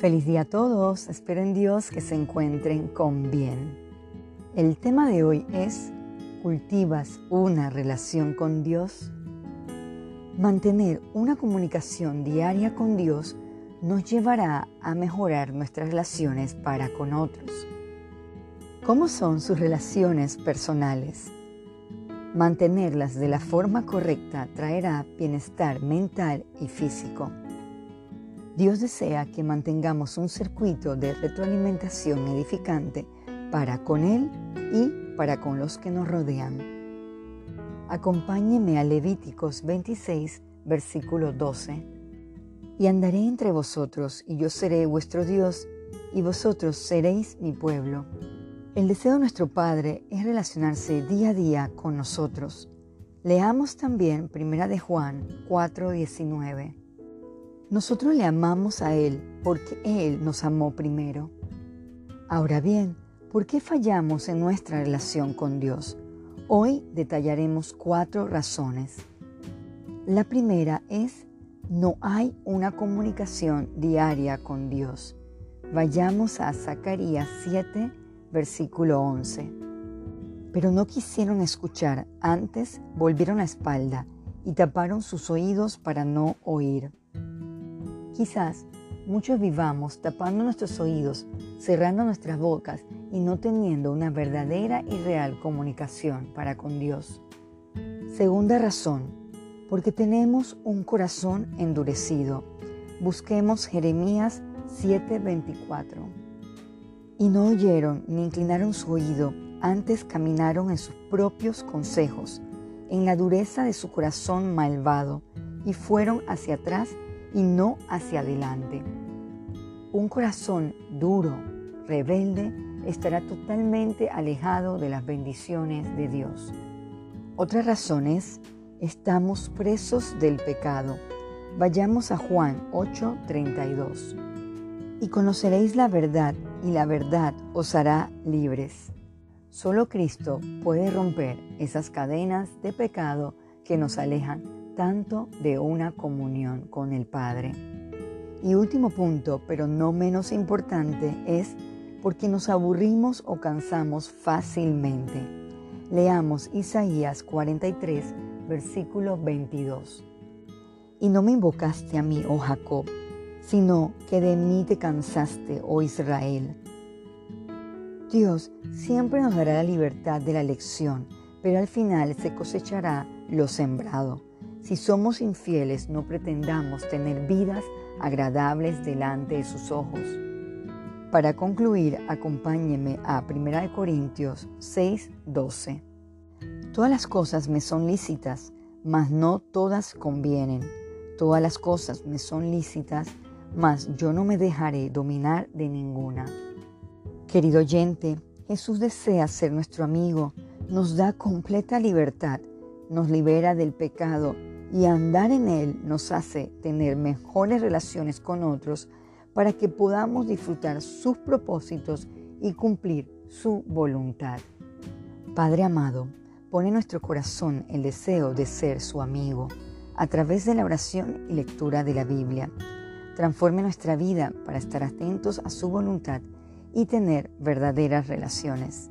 Feliz día a todos, espero en Dios que se encuentren con bien. El tema de hoy es, ¿cultivas una relación con Dios? Mantener una comunicación diaria con Dios nos llevará a mejorar nuestras relaciones para con otros. ¿Cómo son sus relaciones personales? Mantenerlas de la forma correcta traerá bienestar mental y físico. Dios desea que mantengamos un circuito de retroalimentación edificante para con Él y para con los que nos rodean. Acompáñeme a Levíticos 26, versículo 12. Y andaré entre vosotros, y yo seré vuestro Dios, y vosotros seréis mi pueblo. El deseo de nuestro Padre es relacionarse día a día con nosotros. Leamos también 1 de Juan 4:19. Nosotros le amamos a Él porque Él nos amó primero. Ahora bien, ¿por qué fallamos en nuestra relación con Dios? Hoy detallaremos cuatro razones. La primera es, no hay una comunicación diaria con Dios. Vayamos a Zacarías 7, versículo 11. Pero no quisieron escuchar, antes volvieron la espalda y taparon sus oídos para no oír. Quizás muchos vivamos tapando nuestros oídos, cerrando nuestras bocas y no teniendo una verdadera y real comunicación para con Dios. Segunda razón, porque tenemos un corazón endurecido. Busquemos Jeremías 7:24. Y no oyeron ni inclinaron su oído, antes caminaron en sus propios consejos, en la dureza de su corazón malvado, y fueron hacia atrás y no hacia adelante. Un corazón duro, rebelde, estará totalmente alejado de las bendiciones de Dios. Otra razón es, estamos presos del pecado. Vayamos a Juan 8:32. Y conoceréis la verdad, y la verdad os hará libres. Solo Cristo puede romper esas cadenas de pecado que nos alejan tanto de una comunión con el Padre. Y último punto, pero no menos importante, es porque nos aburrimos o cansamos fácilmente. Leamos Isaías 43, versículo 22. Y no me invocaste a mí, oh Jacob, sino que de mí te cansaste, oh Israel. Dios siempre nos dará la libertad de la elección, pero al final se cosechará lo sembrado. Si somos infieles, no pretendamos tener vidas agradables delante de sus ojos. Para concluir, acompáñeme a 1 Corintios 6, 12. Todas las cosas me son lícitas, mas no todas convienen. Todas las cosas me son lícitas, mas yo no me dejaré dominar de ninguna. Querido oyente, Jesús desea ser nuestro amigo, nos da completa libertad, nos libera del pecado y andar en Él nos hace tener mejores relaciones con otros para que podamos disfrutar sus propósitos y cumplir su voluntad. Padre amado, pone en nuestro corazón el deseo de ser su amigo a través de la oración y lectura de la Biblia. Transforme nuestra vida para estar atentos a su voluntad y tener verdaderas relaciones.